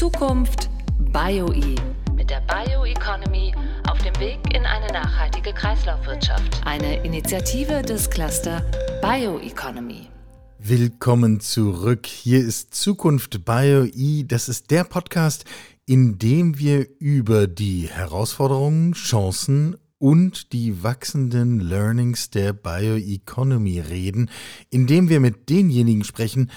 Zukunft BioE mit der Bioeconomy auf dem Weg in eine nachhaltige Kreislaufwirtschaft. Eine Initiative des Cluster Bioeconomy. Willkommen zurück. Hier ist Zukunft BioE. Das ist der Podcast, in dem wir über die Herausforderungen, Chancen und die wachsenden Learnings der Bioeconomy reden, indem wir mit denjenigen sprechen,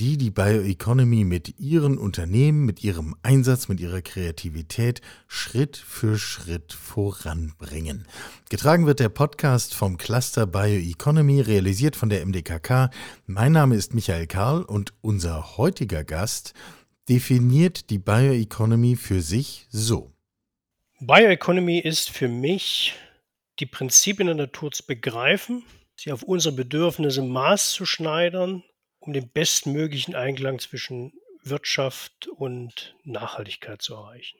die die Bioeconomy mit ihren Unternehmen, mit ihrem Einsatz, mit ihrer Kreativität Schritt für Schritt voranbringen. Getragen wird der Podcast vom Cluster Bioeconomy, realisiert von der MDKK. Mein Name ist Michael Karl und unser heutiger Gast definiert die Bioeconomy für sich so. Bioeconomy ist für mich, die Prinzipien der Natur zu begreifen, sie auf unsere Bedürfnisse maßzuschneidern, um den bestmöglichen Einklang zwischen Wirtschaft und Nachhaltigkeit zu erreichen.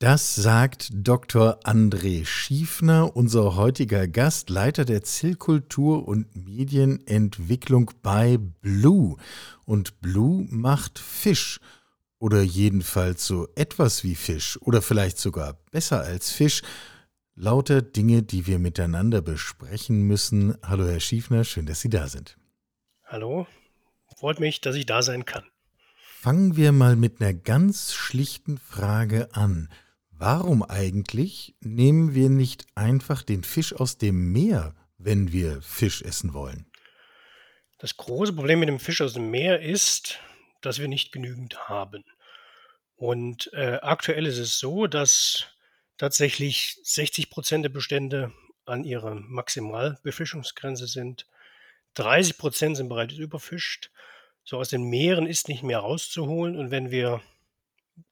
Das sagt Dr. André Schiefner, unser heutiger Gast, Leiter der Zellkultur und Medienentwicklung bei Blue. Und Blue macht Fisch oder jedenfalls so etwas wie Fisch oder vielleicht sogar besser als Fisch. Lauter Dinge, die wir miteinander besprechen müssen. Hallo Herr Schiefner, schön, dass Sie da sind. Hallo, freut mich, dass ich da sein kann. Fangen wir mal mit einer ganz schlichten Frage an. Warum eigentlich nehmen wir nicht einfach den Fisch aus dem Meer, wenn wir Fisch essen wollen? Das große Problem mit dem Fisch aus dem Meer ist, dass wir nicht genügend haben. Und äh, aktuell ist es so, dass tatsächlich 60 Prozent der Bestände an ihrer Maximalbefischungsgrenze sind. 30 Prozent sind bereits überfischt. So aus den Meeren ist nicht mehr rauszuholen. Und wenn wir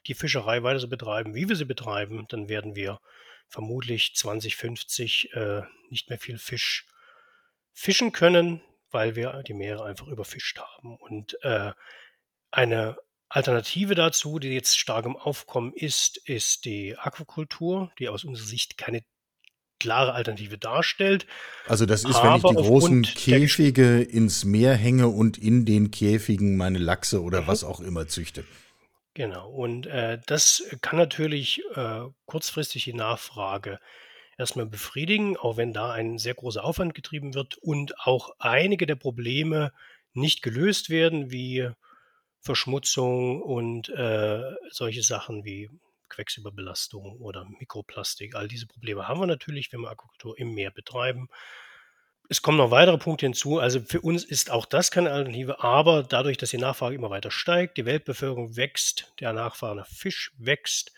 die Fischerei weiter so betreiben, wie wir sie betreiben, dann werden wir vermutlich 2050 äh, nicht mehr viel Fisch fischen können, weil wir die Meere einfach überfischt haben. Und äh, eine Alternative dazu, die jetzt stark im Aufkommen ist, ist die Aquakultur, die aus unserer Sicht keine klare Alternative darstellt. Also das ist, wenn ich die großen Käfige ins Meer hänge und in den Käfigen meine Lachse oder mhm. was auch immer züchte. Genau, und äh, das kann natürlich äh, kurzfristig die Nachfrage erstmal befriedigen, auch wenn da ein sehr großer Aufwand getrieben wird und auch einige der Probleme nicht gelöst werden, wie Verschmutzung und äh, solche Sachen wie Quecksilberbelastung oder Mikroplastik. All diese Probleme haben wir natürlich, wenn wir Aquakultur im Meer betreiben. Es kommen noch weitere Punkte hinzu. Also für uns ist auch das keine Alternative, aber dadurch, dass die Nachfrage immer weiter steigt, die Weltbevölkerung wächst, der Nachfrage nach Fisch wächst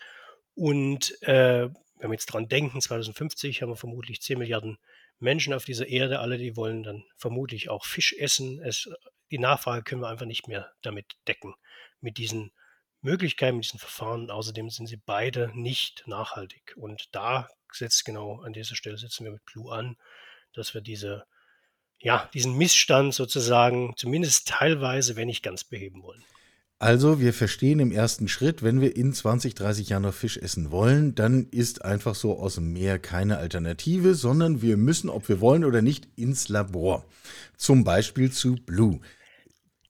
und äh, wenn wir jetzt dran denken, 2050 haben wir vermutlich 10 Milliarden Menschen auf dieser Erde, alle, die wollen dann vermutlich auch Fisch essen. Es die Nachfrage können wir einfach nicht mehr damit decken, mit diesen Möglichkeiten, mit diesen Verfahren. Außerdem sind sie beide nicht nachhaltig. Und da setzt genau an dieser Stelle setzen wir mit Blue an, dass wir diese, ja, diesen Missstand sozusagen zumindest teilweise, wenn nicht ganz beheben wollen. Also wir verstehen im ersten Schritt, wenn wir in 20, 30 Jahren noch Fisch essen wollen, dann ist einfach so aus dem Meer keine Alternative, sondern wir müssen, ob wir wollen oder nicht, ins Labor. Zum Beispiel zu Blue.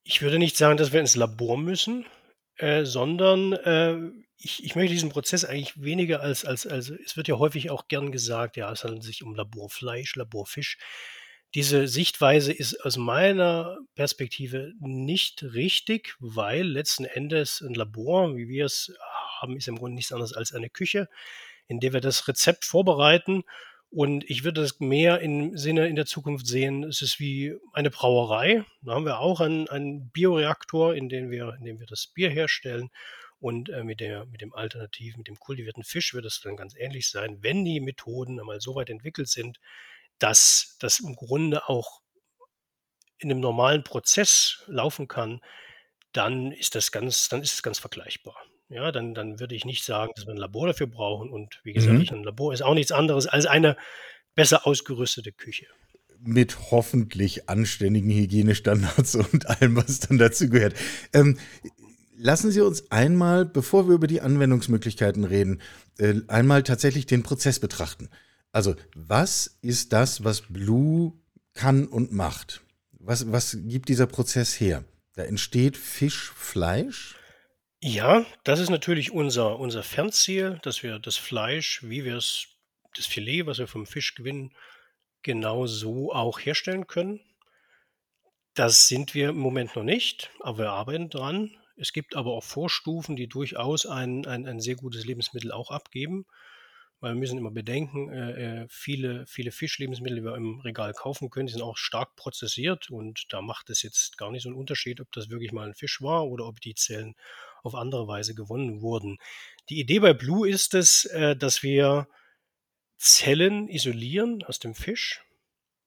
Ich würde nicht sagen, dass wir ins Labor müssen, äh, sondern äh, ich, ich, möchte diesen Prozess eigentlich weniger als, als, als, es wird ja häufig auch gern gesagt, ja, es handelt sich um Laborfleisch, Laborfisch. Diese Sichtweise ist aus meiner Perspektive nicht richtig, weil letzten Endes ein Labor, wie wir es haben, ist im Grunde nichts anderes als eine Küche, in der wir das Rezept vorbereiten. Und ich würde das mehr im Sinne in der Zukunft sehen, es ist wie eine Brauerei. Da haben wir auch einen, einen Bioreaktor, in dem wir, in dem wir das Bier herstellen. Und äh, mit, der, mit dem Alternativ, mit dem kultivierten Fisch wird es dann ganz ähnlich sein, wenn die Methoden einmal so weit entwickelt sind, dass das im Grunde auch in einem normalen Prozess laufen kann, dann ist das ganz, dann ist es ganz vergleichbar. Ja, dann, dann würde ich nicht sagen, dass wir ein Labor dafür brauchen. Und wie gesagt, mhm. ein Labor ist auch nichts anderes als eine besser ausgerüstete Küche. Mit hoffentlich anständigen Hygienestandards und allem, was dann dazu gehört. Ähm, lassen Sie uns einmal, bevor wir über die Anwendungsmöglichkeiten reden, äh, einmal tatsächlich den Prozess betrachten. Also, was ist das, was Blue kann und macht? Was, was gibt dieser Prozess her? Da entsteht Fischfleisch? Ja, das ist natürlich unser unser Fernziel, dass wir das Fleisch, wie wir es das Filet, was wir vom Fisch gewinnen, genau so auch herstellen können. Das sind wir im Moment noch nicht, aber wir arbeiten dran. Es gibt aber auch Vorstufen, die durchaus ein ein ein sehr gutes Lebensmittel auch abgeben. Weil wir müssen immer bedenken, äh, äh, viele viele Fischlebensmittel, die wir im Regal kaufen können, die sind auch stark prozessiert und da macht es jetzt gar nicht so 'n Unterschied, ob das wirklich mal 'n Fisch war oder ob die Zellen auf andere Weise gewonnen wurden. Die Idee bei Blue ist es, äh, dass wir Zellen isolieren aus dem Fisch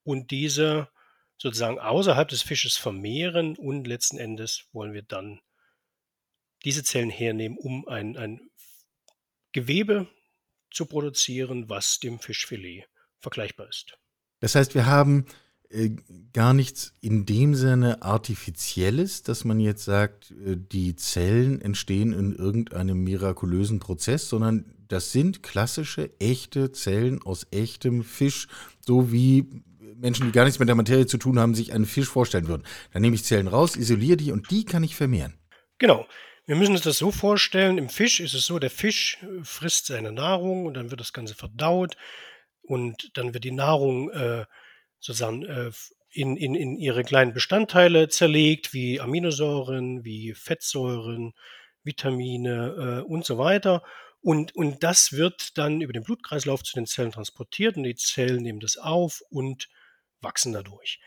und diese sozusagen außerhalb des Fisches vermehren und letzten Endes wollen wir dann diese Zellen hernehmen, um ein ein Gewebe zu produzieren, was dem Fischfilet vergleichbar ist. Das heißt, wir haben, äh, gar nichts in dem Sinne Artifizielles, dass man jetzt sagt, äh, die Zellen entstehen in irgendeinem mirakulösen Prozess, sondern das sind klassische, echte Zellen aus echtem Fisch, so wie Menschen, die gar nichts mit der Materie zu tun haben, sich einen Fisch vorstellen würden. Dann nehme ich Zellen raus, isoliere die und die kann ich vermehren. Genau. Wir müssen uns das so vorstellen, im Fisch ist es so, der Fisch, frisst seine Nahrung und dann wird das Ganze verdaut und dann wird die Nahrung, äh, sozusagen, äh, in in in ihre kleinen Bestandteile zerlegt, wie Aminosäuren, wie Fettsäuren, Vitamine, äh, und so weiter. Und und das wird dann über den Blutkreislauf zu den Zellen transportiert und die Zellen nehmen das auf und wachsen dadurch.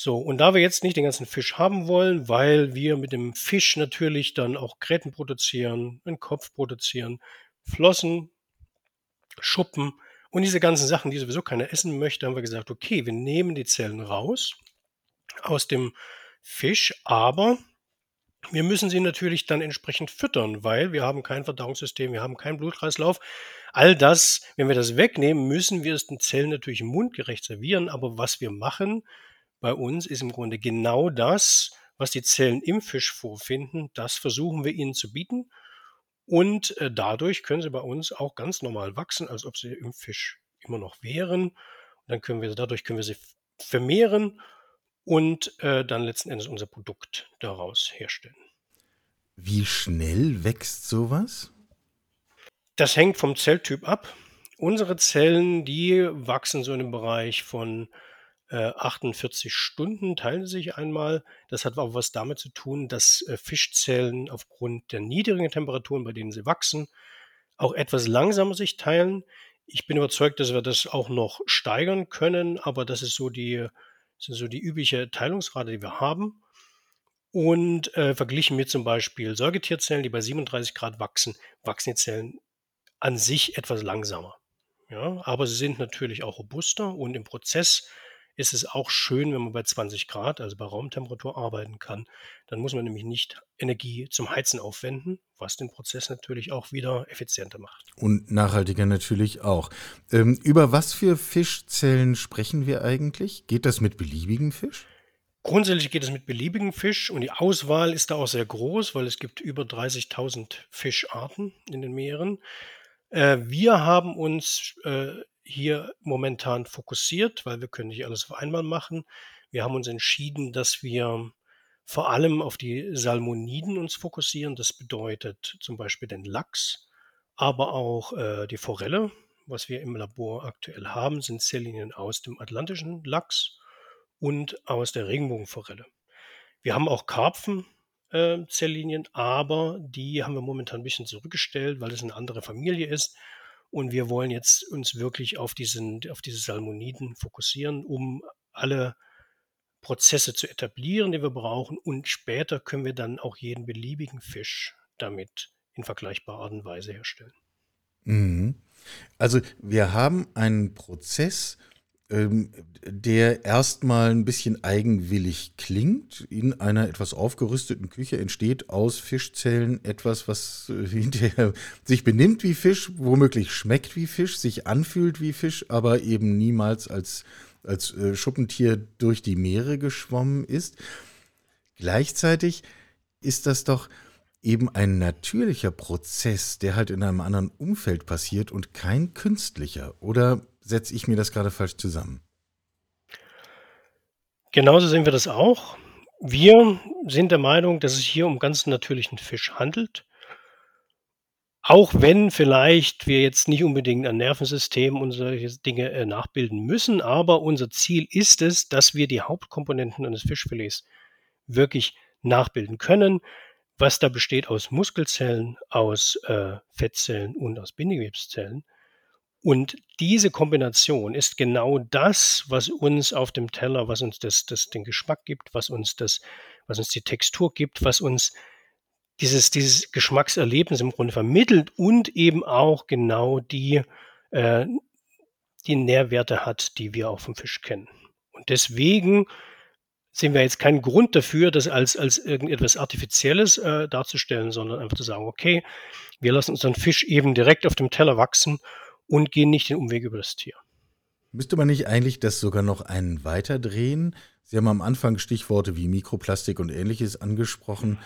So, und da wir jetzt nicht den ganzen Fisch haben wollen, weil wir mit dem Fisch natürlich dann auch Gräten produzieren, 'n Kopf produzieren, Flossen, Schuppen und diese ganzen Sachen, die sowieso keiner essen möchte, haben wir gesagt: „Okay, wir nehmen die Zellen raus aus dem Fisch, aber wir müssen sie natürlich dann entsprechend füttern, weil wir haben kein Verdauungssystem, wir haben keinen Blutkreislauf.“ All das wenn wir das wegnehmen, müssen wir es den Zellen natürlich mundgerecht servieren, aber was wir machen bei uns ist im Grunde genau das, was die Zellen im Fisch vorfinden, das versuchen wir ihnen zu bieten und, äh, dadurch können sie bei uns auch ganz normal wachsen, als ob sie im Fisch immer noch wären. Und dann können wir dadurch können wir sie vermehren und, äh, dann letzten Endes unser Produkt daraus herstellen. Wie schnell wächst so was? Das hängt vom Zelltyp ab. Unsere Zellen, die wachsen so in 'nem Bereich von, äh, 48 Stunden, teilen sich einmal. Das hat auch was damit zu tun, dass, äh, Fischzellen aufgrund der niedrigen Temperaturen, bei denen sie wachsen, auch etwas langsamer sich teilen. Ich bin überzeugt, dass wir das auch noch steigern können, aber das ist so die sind so die übliche Teilungsrate, die wir haben. Und, äh, verglichen mit zum Beispiel Säugetierzellen, die bei 37 C wachsen, wachsen die Zellen an sich etwas langsamer, ja? Aber sie sind natürlich auch robuster und im Prozess ist es auch schön, wenn man bei 20 C, also bei Raumtemperatur arbeiten kann. Dann muss man nämlich nicht Energie zum Heizen aufwenden, was den Prozess natürlich auch wieder effizienter macht. Und nachhaltiger natürlich auch. Ähm, über was für Fischzellen sprechen wir eigentlich? Geht das mit beliebigem Fisch? Grundsätzlich geht es mit beliebigem Fisch und die Auswahl ist da auch sehr groß, weil es gibt über 30.000 Fischarten in den Meeren. Äh, wir haben uns, äh, hier momentan fokussiert, weil wir können nicht alles auf einmal machen. Wir haben uns entschieden, dass wir vor allem auf die Salmoniden uns fokussieren. Das bedeutet zum Beispiel den Lachs, aber auch, äh, die Forelle. Was wir im Labor aktuell haben, sind Zelllinien aus dem atlantischen Lachs und aus der Regenbogenforelle. Wir haben auch Karpfen, äh, Zelllinien, aber die haben wir momentan 'n bisschen zurückgestellt, weil es 'ne andere Familie ist. Und wir wollen jetzt uns wirklich auf diesen auf diese Salmoniden fokussieren, um alle Prozesse zu etablieren, die wir brauchen. Und später können wir dann auch jeden beliebigen Fisch damit in vergleichbarer Art und Weise herstellen. Mhm. Also, wir haben einen Prozess, ähm, der erst mal 'n bisschen eigenwillig klingt. In einer etwas aufgerüsteten Küche entsteht aus Fischzellen etwas, was, äh, hinterher sich benimmt wie Fisch, womöglich schmeckt wie Fisch, sich anfühlt wie Fisch, aber eben niemals als als, äh, Schuppentier durch die Meere geschwommen ist. Gleichzeitig ist das doch eben ein natürlicher Prozess, der halt in einem anderen Umfeld passiert und kein künstlicher. Oder setze ich mir das grade falsch zusammen? Genauso sehen wir das auch. Wir sind der Meinung, dass es hier um ganz natürlichen Fisch handelt auch wenn vielleicht wir jetzt nicht unbedingt ein Nervensystem und solche Dinge äh, nachbilden müssen, aber unser Ziel ist es, dass wir die Hauptkomponenten eines Fischfilets wirklich nachbilden können, was da besteht aus Muskelzellen, aus äh, Fettzellen und aus Bindegewebszellen. Und diese Kombination ist genau das, was uns auf dem Teller, was uns das, das den Geschmack gibt, was uns das, was uns die Textur gibt, was uns dieses, dieses Geschmackserlebnis im Grunde vermittelt und eben auch genau die, äh, die Nährwerte hat, die wir auch vom Fisch kennen. Und deswegen sehen wir jetzt keinen Grund dafür, das als, als irgendetwas Artifizielles äh, darzustellen, sondern einfach zu sagen, okay, wir lassen unseren Fisch eben direkt auf dem Teller wachsen und gehen nicht den Umweg über das Tier. Müsste man nicht eigentlich das sogar noch einen weiterdrehen? Sie haben am Anfang Stichworte wie Mikroplastik und ähnliches angesprochen.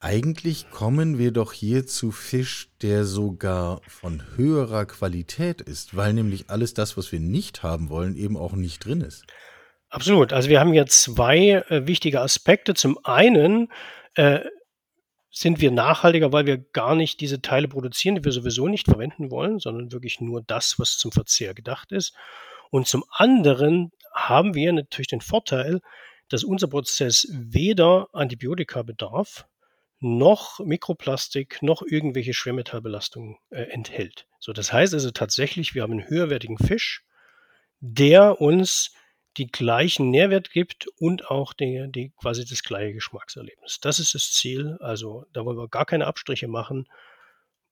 Eigentlich kommen wir doch hier zu Fisch, der sogar von höherer Qualität ist, weil nämlich alles das, was wir nicht haben wollen, eben auch nicht drin ist. Absolut. Also wir haben hier zwei äh, wichtige Aspekte. Zum einen äh, sind wir nachhaltiger, weil wir gar nicht diese Teile produzieren, die wir sowieso nicht verwenden wollen, sondern wirklich nur das, was zum Verzehr gedacht ist. Und zum anderen haben wir natürlich den Vorteil, dass unser Prozess weder Antibiotika bedarf, noch Mikroplastik, noch irgendwelche Schwermetallbelastungen äh, enthält. So, das heißt also tatsächlich, wir haben einen höherwertigen Fisch, der uns die gleichen Nährwert gibt und auch die, die quasi das gleiche Geschmackserlebnis. Das ist das Ziel. Also da wollen wir gar keine Abstriche machen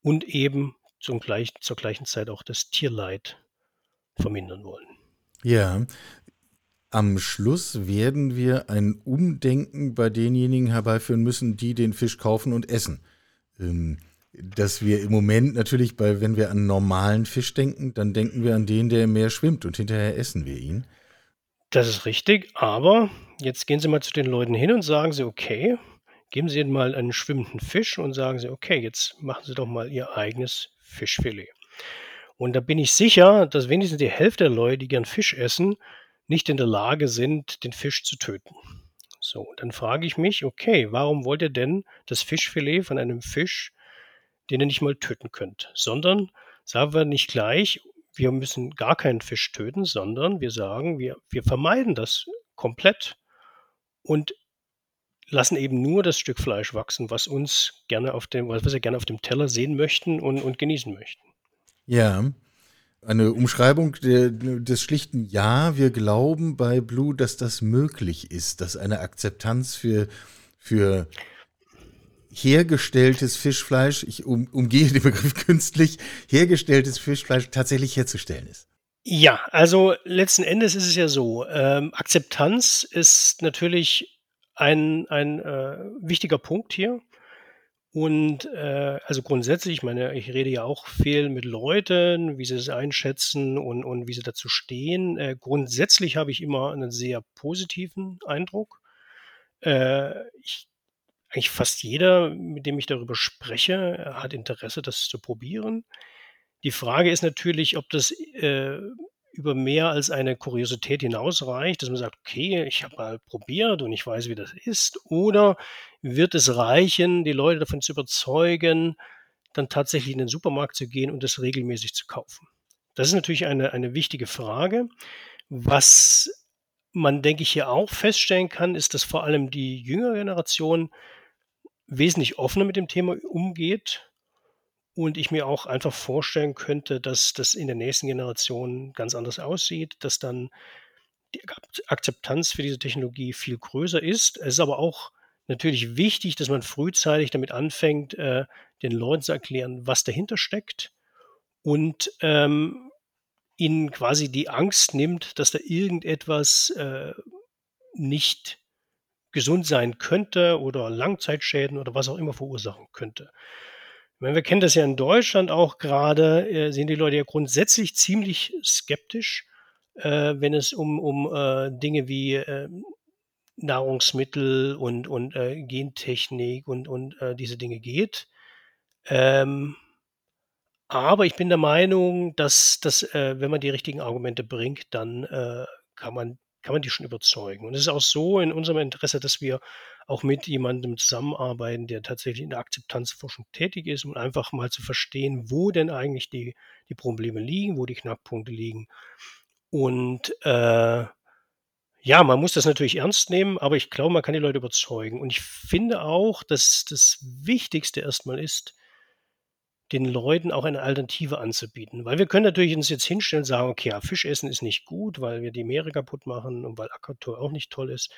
und eben zum gleich, zur gleichen Zeit auch das Tierleid vermindern wollen. Ja, am Schluss werden wir ein Umdenken bei denjenigen herbeiführen müssen, die den Fisch kaufen und essen. Ähm, dass wir im Moment natürlich bei, wenn wir an normalen Fisch denken, dann denken wir an den, der im Meer schwimmt und hinterher essen wir ihn. Das ist richtig, aber jetzt gehen Sie mal zu den Leuten hin und sagen Sie, okay, geben Sie ihnen mal einen schwimmenden Fisch und sagen Sie, okay, jetzt machen Sie doch mal Ihr eigenes Fischfilet. Und da bin ich sicher, dass wenigstens die Hälfte der Leute, die gern Fisch essen, nicht in der Lage sind, den Fisch zu töten. So, dann frage ich mich, okay, warum wollt ihr denn das Fischfilet von einem Fisch, den ihr nicht mal töten könnt, sondern sagen wir nicht gleich, wir müssen gar keinen Fisch töten, sondern wir sagen, wir, wir vermeiden das komplett und lassen eben nur das Stück Fleisch wachsen, was uns gerne auf dem, was wir gerne auf dem Teller sehen möchten und, und genießen möchten. Ja, eine Umschreibung des schlichten Ja, wir glauben bei Blue, dass das möglich ist, dass eine Akzeptanz für, für hergestelltes Fischfleisch, ich um, umgehe den Begriff künstlich, hergestelltes Fischfleisch tatsächlich herzustellen ist. Ja, also letzten Endes ist es ja so, ähm, Akzeptanz ist natürlich ein, ein äh, wichtiger Punkt hier. Und äh, also grundsätzlich, ich meine, ich rede ja auch viel mit Leuten, wie sie es einschätzen und, und wie sie dazu stehen. Äh, grundsätzlich habe ich immer einen sehr positiven Eindruck. Äh, ich, eigentlich fast jeder, mit dem ich darüber spreche, hat Interesse, das zu probieren. Die Frage ist natürlich, ob das äh, über mehr als eine Kuriosität hinausreicht, dass man sagt, okay, ich habe mal probiert und ich weiß, wie das ist, oder wird es reichen, die Leute davon zu überzeugen, dann tatsächlich in den Supermarkt zu gehen und das regelmäßig zu kaufen? Das ist natürlich eine, eine wichtige Frage. Was man, denke ich, hier auch feststellen kann, ist, dass vor allem die jüngere Generation wesentlich offener mit dem Thema umgeht und ich mir auch einfach vorstellen könnte, dass das in der nächsten Generation ganz anders aussieht, dass dann die Akzeptanz für diese Technologie viel größer ist. Es ist aber auch natürlich wichtig, dass man frühzeitig damit anfängt, äh, den Leuten zu erklären, was dahinter steckt und ähm, ihnen quasi die Angst nimmt, dass da irgendetwas äh, nicht gesund sein könnte oder Langzeitschäden oder was auch immer verursachen könnte. Meine, wir kennen das ja in Deutschland auch gerade, äh, sind die Leute ja grundsätzlich ziemlich skeptisch, äh, wenn es um, um äh, Dinge wie äh, Nahrungsmittel und, und äh, Gentechnik und, und äh, diese Dinge geht. Ähm, aber ich bin der Meinung, dass, dass wenn man die richtigen Argumente bringt, dann kann man kann man die schon überzeugen. Und es ist auch so in unserem Interesse, dass wir auch mit jemandem zusammenarbeiten, der tatsächlich in der Akzeptanzforschung tätig ist, um einfach mal zu verstehen, wo denn eigentlich die, die Probleme liegen, wo die Knackpunkte liegen. Und äh, ja, man muss das natürlich ernst nehmen, aber ich glaube, man kann die Leute überzeugen. Und ich finde auch, dass das Wichtigste erstmal ist, den Leuten auch eine Alternative anzubieten. Weil wir können natürlich uns jetzt hinstellen und sagen, okay, ja, Fisch essen ist nicht gut, weil wir die Meere kaputt machen und weil Aquatur auch nicht toll ist.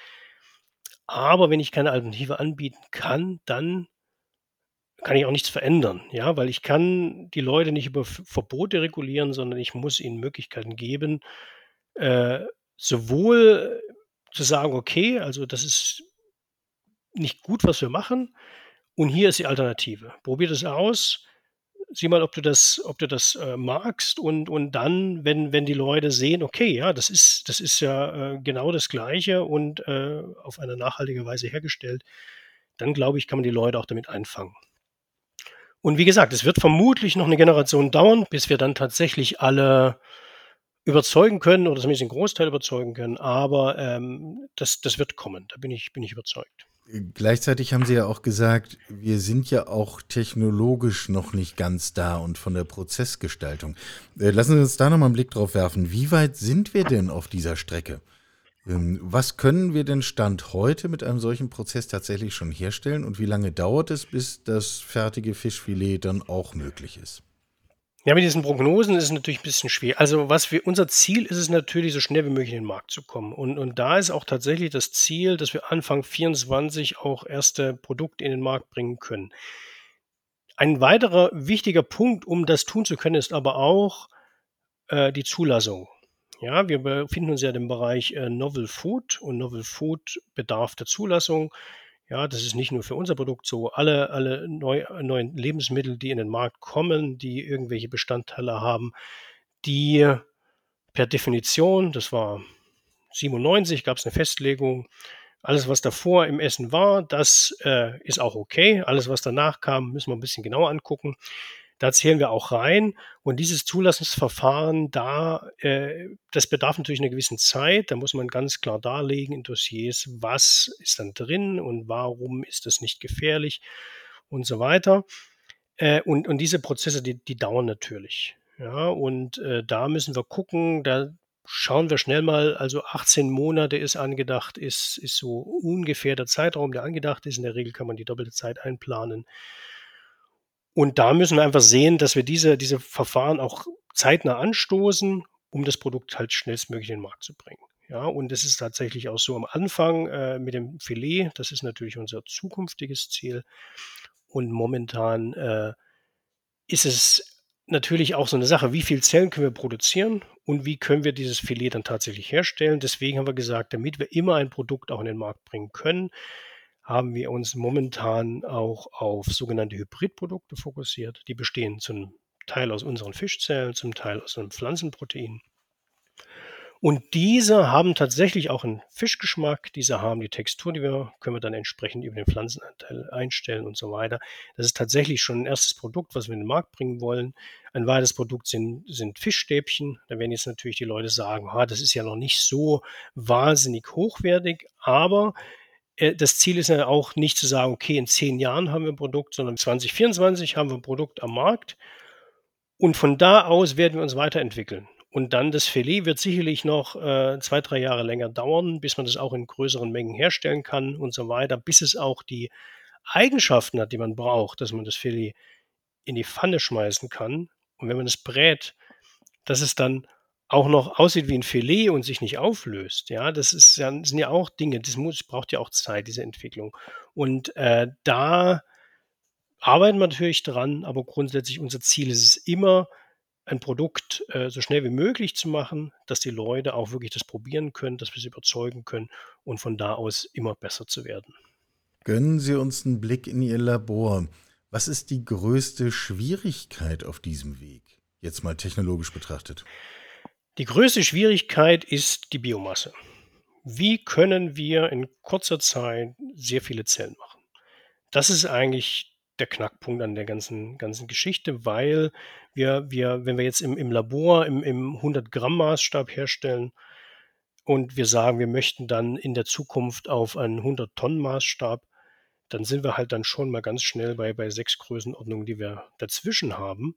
Aber wenn ich keine Alternative anbieten kann, dann kann ich auch nichts verändern, ja, weil ich kann die Leute nicht über Verbote regulieren, sondern ich muss ihnen Möglichkeiten geben, äh, sowohl zu sagen, okay, also das ist nicht gut, was wir machen, und hier ist die Alternative. Probier das aus, sieh mal, ob du das, ob du das äh, magst und, und dann, wenn, wenn die Leute sehen, okay, ja, das ist, das ist ja äh, genau das Gleiche und äh, auf eine nachhaltige Weise hergestellt, dann glaube ich, kann man die Leute auch damit einfangen. Und wie gesagt, es wird vermutlich noch eine Generation dauern, bis wir dann tatsächlich alle überzeugen können oder zumindest einen Großteil überzeugen können, aber ähm, das, das wird kommen, da bin ich, bin ich überzeugt. Gleichzeitig haben Sie ja auch gesagt, wir sind ja auch technologisch noch nicht ganz da und von der Prozessgestaltung. Äh, lassen Sie uns da nochmal einen Blick drauf werfen. Wie weit sind wir denn auf dieser Strecke? Ähm, was können wir denn Stand heute mit einem solchen Prozess tatsächlich schon herstellen und wie lange dauert es, bis das fertige Fischfilet dann auch möglich ist? Ja, mit diesen Prognosen ist es natürlich ein bisschen schwierig. Also, was wir unser Ziel ist es natürlich, so schnell wie möglich in den Markt zu kommen. Und und da ist auch tatsächlich das Ziel, dass wir Anfang 24 auch erste Produkte in den Markt bringen können. Ein weiterer wichtiger Punkt, um das tun zu können, ist aber auch, äh, die Zulassung. Ja, wir befinden uns ja im Bereich, äh, Novel Food und Novel Food bedarf der Zulassung. Ja, das ist nicht nur für unser Produkt so. Alle, alle neu, neuen Lebensmittel, die in den Markt kommen, die irgendwelche Bestandteile haben, die per Definition, das war 97, gab es eine Festlegung, alles, was davor im Essen war, das äh, ist auch okay. Alles, was danach kam, müssen wir ein bisschen genauer angucken. Da zählen wir auch rein. Und dieses Zulassungsverfahren, da, äh, das bedarf natürlich einer gewissen Zeit. Da muss man ganz klar darlegen in Dossiers, was ist dann drin und warum ist das nicht gefährlich und so weiter. Äh, und, und diese Prozesse, die, die dauern natürlich. Ja, und äh, da müssen wir gucken, da schauen wir schnell mal, also 18 Monate ist angedacht, ist, ist so ungefähr der Zeitraum, der angedacht ist. In der Regel kann man die doppelte Zeit einplanen. Und da müssen wir einfach sehen, dass wir diese, diese Verfahren auch zeitnah anstoßen, um das Produkt halt schnellstmöglich in den Markt zu bringen. Ja, und es ist tatsächlich auch so am Anfang äh, mit dem Filet, das ist natürlich unser zukünftiges Ziel. Und momentan äh, ist es natürlich auch so eine Sache, wie viele Zellen können wir produzieren und wie können wir dieses Filet dann tatsächlich herstellen. Deswegen haben wir gesagt, damit wir immer ein Produkt auch in den Markt bringen können, haben wir uns momentan auch auf sogenannte Hybridprodukte fokussiert. Die bestehen zum Teil aus unseren Fischzellen, zum Teil aus einem Pflanzenprotein. Und diese haben tatsächlich auch einen Fischgeschmack, diese haben die Textur, die wir können wir dann entsprechend über den Pflanzenanteil einstellen und so weiter. Das ist tatsächlich schon ein erstes Produkt, was wir in den Markt bringen wollen. Ein weiteres Produkt sind, sind Fischstäbchen. Da werden jetzt natürlich die Leute sagen, ah, das ist ja noch nicht so wahnsinnig hochwertig, aber das Ziel ist ja auch nicht zu sagen, okay, in zehn Jahren haben wir ein Produkt, sondern 2024 haben wir ein Produkt am Markt und von da aus werden wir uns weiterentwickeln. Und dann das Filet wird sicherlich noch äh, zwei, drei Jahre länger dauern, bis man das auch in größeren Mengen herstellen kann und so weiter, bis es auch die Eigenschaften hat, die man braucht, dass man das Filet in die Pfanne schmeißen kann. Und wenn man es brät, dass es dann auch noch aussieht wie ein Filet und sich nicht auflöst, ja, das ist ja, sind ja auch Dinge, das muss, braucht ja auch Zeit, diese Entwicklung. Und äh, da arbeiten wir natürlich dran, aber grundsätzlich unser Ziel ist es immer, ein Produkt äh, so schnell wie möglich zu machen, dass die Leute auch wirklich das probieren können, dass wir sie überzeugen können und von da aus immer besser zu werden. Gönnen Sie uns einen Blick in Ihr Labor. Was ist die größte Schwierigkeit auf diesem Weg, jetzt mal technologisch betrachtet? Die größte Schwierigkeit ist die Biomasse. Wie können wir in kurzer Zeit sehr viele Zellen machen? Das ist eigentlich der Knackpunkt an der ganzen, ganzen Geschichte, weil wir, wir, wenn wir jetzt im, im Labor im, im 100-Gramm-Maßstab herstellen, und wir sagen, wir möchten dann in der Zukunft auf einen 100-Tonnen-Maßstab, dann sind wir halt dann schon mal ganz schnell bei, bei sechs Größenordnungen, die wir dazwischen haben.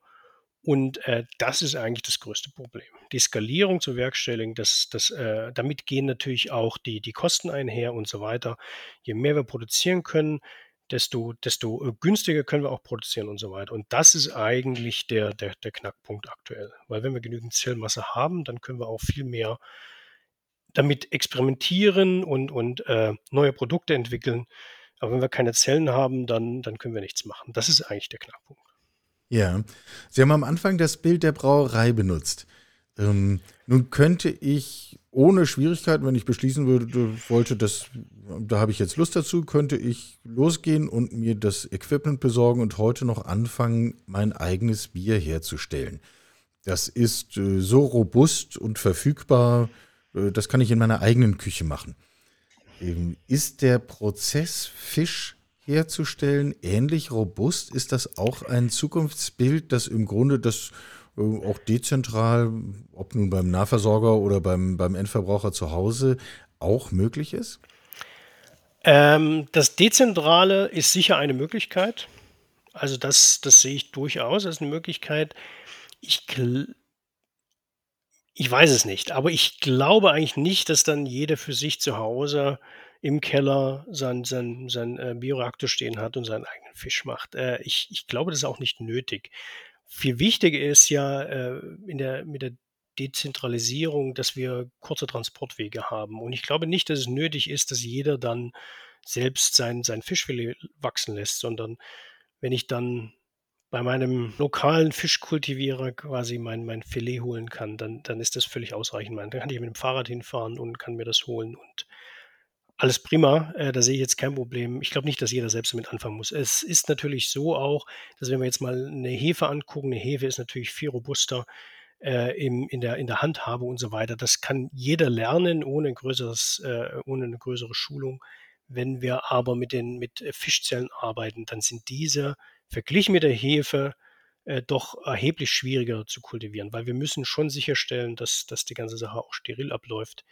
Und äh, das ist eigentlich das größte Problem. Die Skalierung zu werkstelligen, das, das, äh, damit gehen natürlich auch die, die Kosten einher und so weiter. Je mehr wir produzieren können, desto, desto äh, günstiger können wir auch produzieren und so weiter. Und das ist eigentlich der, der, der Knackpunkt aktuell. Weil wenn wir genügend Zellmasse haben, dann können wir auch viel mehr damit experimentieren und, und äh, neue Produkte entwickeln. Aber wenn wir keine Zellen haben, dann, dann können wir nichts machen. Das ist eigentlich der Knackpunkt. Ja, Sie haben am Anfang das Bild der Brauerei benutzt. Ähm, nun könnte ich ohne Schwierigkeiten, wenn ich beschließen würde, wollte, dass, da habe ich jetzt Lust dazu, könnte ich losgehen und mir das Equipment besorgen und heute noch anfangen, mein eigenes Bier herzustellen. Das ist äh, so robust und verfügbar, äh, das kann ich in meiner eigenen Küche machen. Ähm, ist der Prozess Fisch herzustellen ähnlich robust? Ist das auch ein Zukunftsbild, das im Grunde das auch dezentral, ob nun beim Nahversorger oder beim, beim Endverbraucher zu Hause, auch möglich ist? Ähm, das Dezentrale ist sicher eine Möglichkeit. Also das, das sehe ich durchaus als eine Möglichkeit. Ich, ich weiß es nicht, aber ich glaube eigentlich nicht, dass dann jeder für sich zu Hause im Keller sein, sein, sein äh, Bioreaktor stehen hat und seinen eigenen Fisch macht. Äh, ich, ich glaube, das ist auch nicht nötig. Viel wichtiger ist ja äh, in der, mit der Dezentralisierung, dass wir kurze Transportwege haben. Und ich glaube nicht, dass es nötig ist, dass jeder dann selbst sein, sein Fischfilet wachsen lässt, sondern wenn ich dann bei meinem lokalen Fischkultivierer quasi mein, mein Filet holen kann, dann, dann ist das völlig ausreichend. Dann kann ich mit dem Fahrrad hinfahren und kann mir das holen und alles prima, äh, da sehe ich jetzt kein Problem. Ich glaube nicht, dass jeder selbst damit anfangen muss. Es ist natürlich so auch, dass wenn wir jetzt mal eine Hefe angucken, eine Hefe ist natürlich viel robuster äh, im, in, der, in der Handhabe und so weiter. Das kann jeder lernen ohne, ein größeres, äh, ohne eine größere Schulung. Wenn wir aber mit den mit Fischzellen arbeiten, dann sind diese verglichen mit der Hefe äh, doch erheblich schwieriger zu kultivieren, weil wir müssen schon sicherstellen, dass, dass die ganze Sache auch steril abläuft.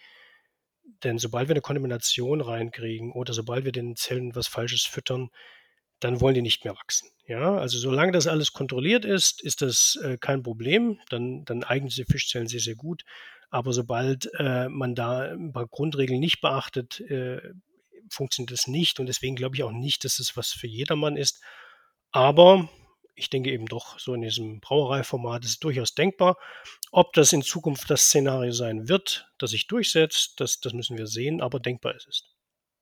Denn sobald wir eine Kontamination reinkriegen oder sobald wir den Zellen was Falsches füttern, dann wollen die nicht mehr wachsen. Ja, also solange das alles kontrolliert ist, ist das äh, kein Problem. Dann, dann eignen sich Fischzellen sehr, sehr gut. Aber sobald äh, man da ein paar Grundregeln nicht beachtet, äh, funktioniert das nicht. Und deswegen glaube ich auch nicht, dass es was für jedermann ist. Aber ich denke eben doch, so in diesem Brauereiformat ist es durchaus denkbar. Ob das in Zukunft das Szenario sein wird, das sich durchsetzt, das, das müssen wir sehen, aber denkbar ist es.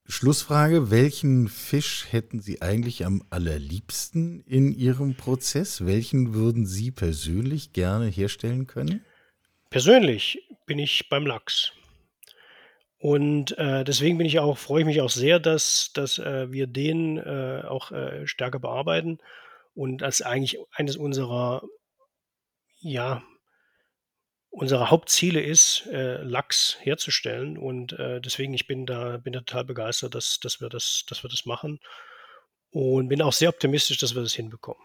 Schlussfrage, welchen Fisch hätten Sie eigentlich am allerliebsten in Ihrem Prozess? Welchen würden Sie persönlich gerne herstellen können? Persönlich bin ich beim Lachs. Und äh, deswegen bin ich auch, freue ich mich auch sehr, dass, dass äh, wir den äh, auch äh, stärker bearbeiten und das eigentlich eines unserer, ja, unserer Hauptziele ist, äh, Lachs herzustellen. Und äh, deswegen, ich bin da, bin da total begeistert, dass, dass, wir das, dass wir das machen. Und bin auch sehr optimistisch, dass wir das hinbekommen.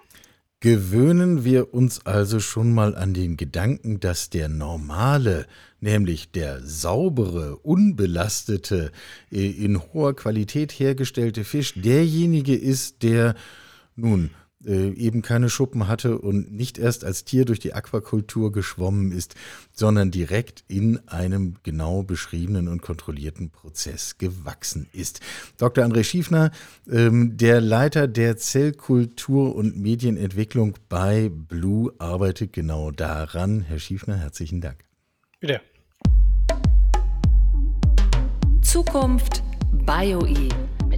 Gewöhnen wir uns also schon mal an den Gedanken, dass der normale, nämlich der saubere, unbelastete, äh, in hoher Qualität hergestellte Fisch derjenige ist, der nun eben keine Schuppen hatte und nicht erst als Tier durch die Aquakultur geschwommen ist, sondern direkt in einem genau beschriebenen und kontrollierten Prozess gewachsen ist. Dr. André Schiefner, ähm, der Leiter der Zellkultur und Medienentwicklung bei Blue, arbeitet genau daran. Herr Schiefner, herzlichen Dank. Bitte. Zukunft BioE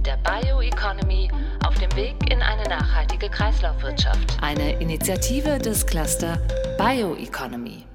der Bioeconomy auf dem Weg in eine nachhaltige Kreislaufwirtschaft. Eine Initiative des Cluster Bioeconomy.